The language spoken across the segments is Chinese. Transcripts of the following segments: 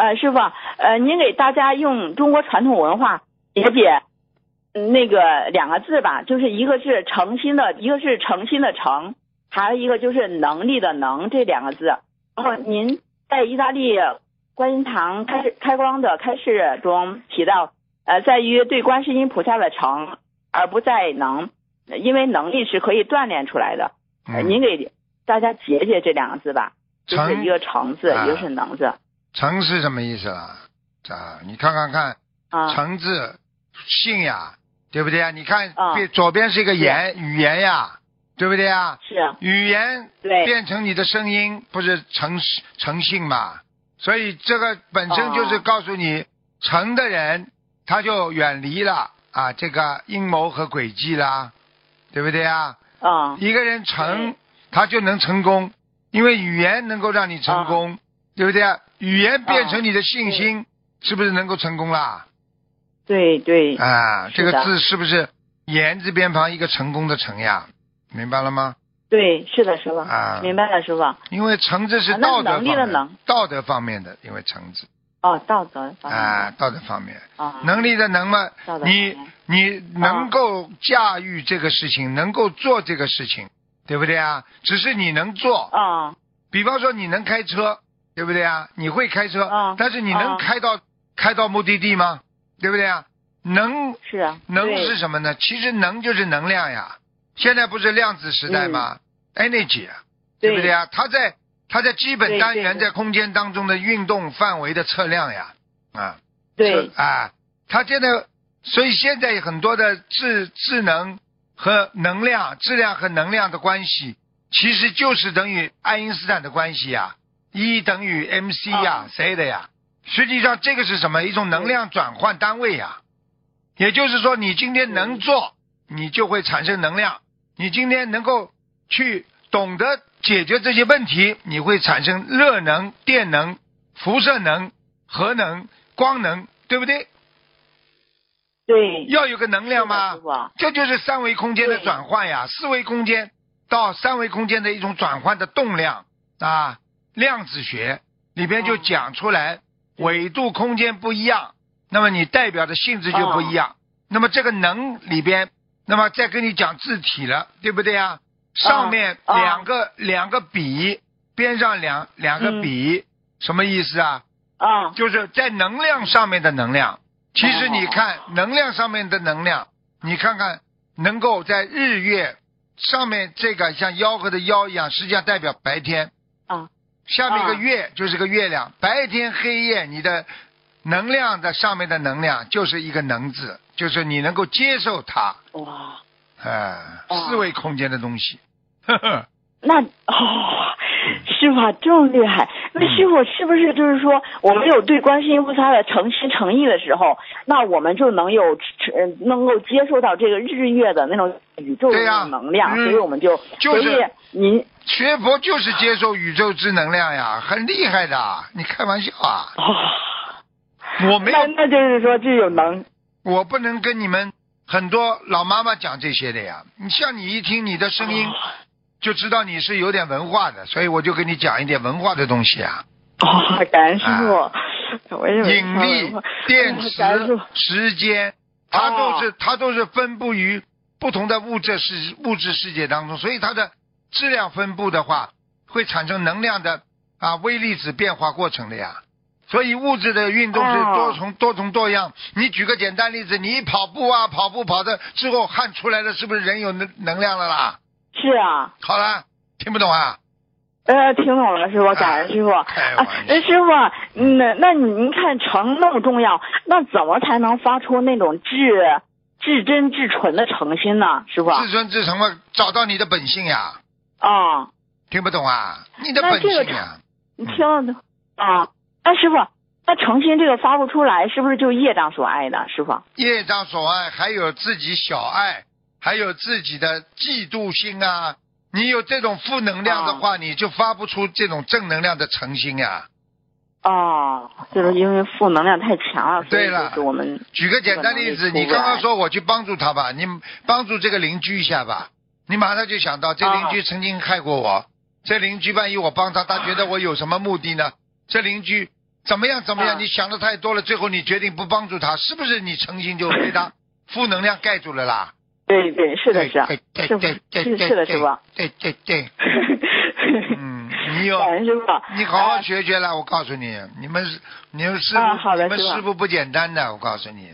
呃，师傅，呃，您给大家用中国传统文化解解嗯那个两个字吧，就是一个是诚心的，一个是诚心的诚，还有一个就是能力的能这两个字。然后您在意大利观音堂开开光的开示中提到，呃，在于对观世音菩萨的诚，而不在能，因为能力是可以锻炼出来的。您给大家解解这两个字吧，就是一个诚字，啊一个是能字诚是什么意思啦？啊，你看看看，啊。诚字信呀，对不对呀？你看啊边左边是一个言，语言呀，对不对呀？是啊，语言对变成你的声音，不是诚实诚信嘛？所以这个本身就是哦告诉你，诚的人他就远离了啊这个阴谋和诡计啦，对不对啊？啊，一个人诚，他就能成功，因为语言能够让你成功，对不对啊？语言变成你的信心，是不是能够成功啦？对对，啊，这个字是不是言字边旁一个成功的成呀？明白了吗？对，是的，师傅，啊。明白了，师傅。因为诚字是道德方能力的能，道德方面的，因为诚字哦，道德方面。啊，道德方面，啊，能力的能嘛道，德你你能够驾驭这个事情，能够做这个事情，对不对啊？只是你能做，啊比方说你能开车，对不对啊？你会开车，嗯但是你能嗯开到、开到目的地吗？对不对啊？能是啊，能是什么呢？其实能就是能量呀。现在不是量子时代吗、e n e r g y 啊，对不对啊？它在它在基本单元在空间当中的运动范围的测量呀，啊，对啊，它现在所以现在很多的智智能和能量、质量和能量的关系，其实就是等于爱因斯坦的关系呀，E 等于 mc 呀，哦。谁的呀？实际上这个是什么？一种能量转换单位呀。也就是说，你今天能做，你就会产生能量；你今天能够去懂得解决这些问题，你会产生热能、电能、辐射能、核能、光能，对不对？对，要有个能量吗？这就是三维空间的转换呀，四维空间到三维空间的一种转换的动量。啊，量子学里边就哦讲出来，纬度空间不一样，那么你代表的性质就不一样。那么这个能里边，那么再跟你讲字体了，对不对啊？上面哦两个、两个笔，边上两两个嗯笔，什么意思啊？啊，就是在能量上面的能量。其实你看哦能量上面的能量，你看看能够在日月上面这个像吆喝的吆一样，实际上代表白天。啊，下面一个啊。月就是个月亮，白天黑夜，你的能量的上面的能量就是一个能字，就是你能够接受它，哇，哎、哦四维空间的东西。呵呵，那哦，师傅啊这么厉害，那师傅是不是就是说，我们有对观世音菩萨的诚心诚意的时候，那我们就能有呃能够接受到这个日月的那种宇宙的能量，嗯所以我们就，就是您学佛就是接受宇宙之能量呀，很厉害的。你开玩笑啊？哦，我没有那那就是说这有能我不能跟你们很多老妈妈讲这些的呀。你像你一听你的声音，哦就知道你是有点文化的，所以我就跟你讲一点文化的东西啊。哦，感恩师傅，我也引力、电磁时间，它都是、哦它都是分布于不同的物质世物质世界当中，所以它的质量分布的话，会产生能量的啊微粒子变化过程的呀。所以物质的运动是哦多重、多重多样。你举个简单例子，你跑步啊，跑步跑的之后汗出来了，是不是人有能能量了啦？是啊。好了，听不懂啊？呃，听懂了，师傅，感恩师傅。啊开玩笑，那师傅，嗯那那您看诚那么重要，那怎么才能发出那种至至真至纯的诚心呢？师傅？至尊至诚嘛，找到你的本性呀。啊，听不懂啊？你的本性呀。你听了都啊，那师傅，那诚心这个发不出来，是不是就业障所爱的？师傅？业障所爱，还有自己小爱，还有自己的嫉妒心啊。你有这种负能量的话，你就发不出这种正能量的诚心呀。哦，就是因为负能量太强了，对了我们举个简单例子，你刚刚说我去帮助他吧，你帮助这个邻居一下吧，你马上就想到这邻居曾经害过我，这邻居万一我帮他，他觉得我有什么目的呢？这邻居怎么样怎么样？啊你想的太多了，最后你决定不帮助他，是不是你诚心就被他负能量盖住了啦？对对，是的是，啊对是是是的师傅。对对对，嗯，你有师傅。你好好呃学学了，我告诉你，你们是你们师啊傅，你们师傅不简单的，我告诉你，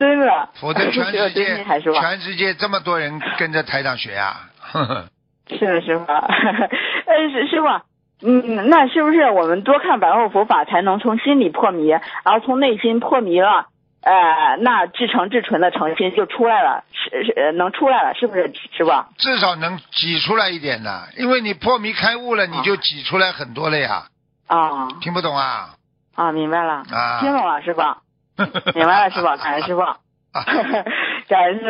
真的，否则 全世界？全世界这么多人跟着台长学啊，呵 呵是的，师傅。呃，师师傅，嗯，那是不是我们多看白话佛法，才能从心里破迷，然后从内心破迷了？呃，那至诚至纯的诚心就出来了，是是呃能出来了，是不是师傅？至少能挤出来一点的，因为你破迷开悟了，你就挤出来很多了呀，啊听不懂啊？啊，明白了，啊，听懂了，师傅，明白了，师傅，感恩师傅 感恩师傅。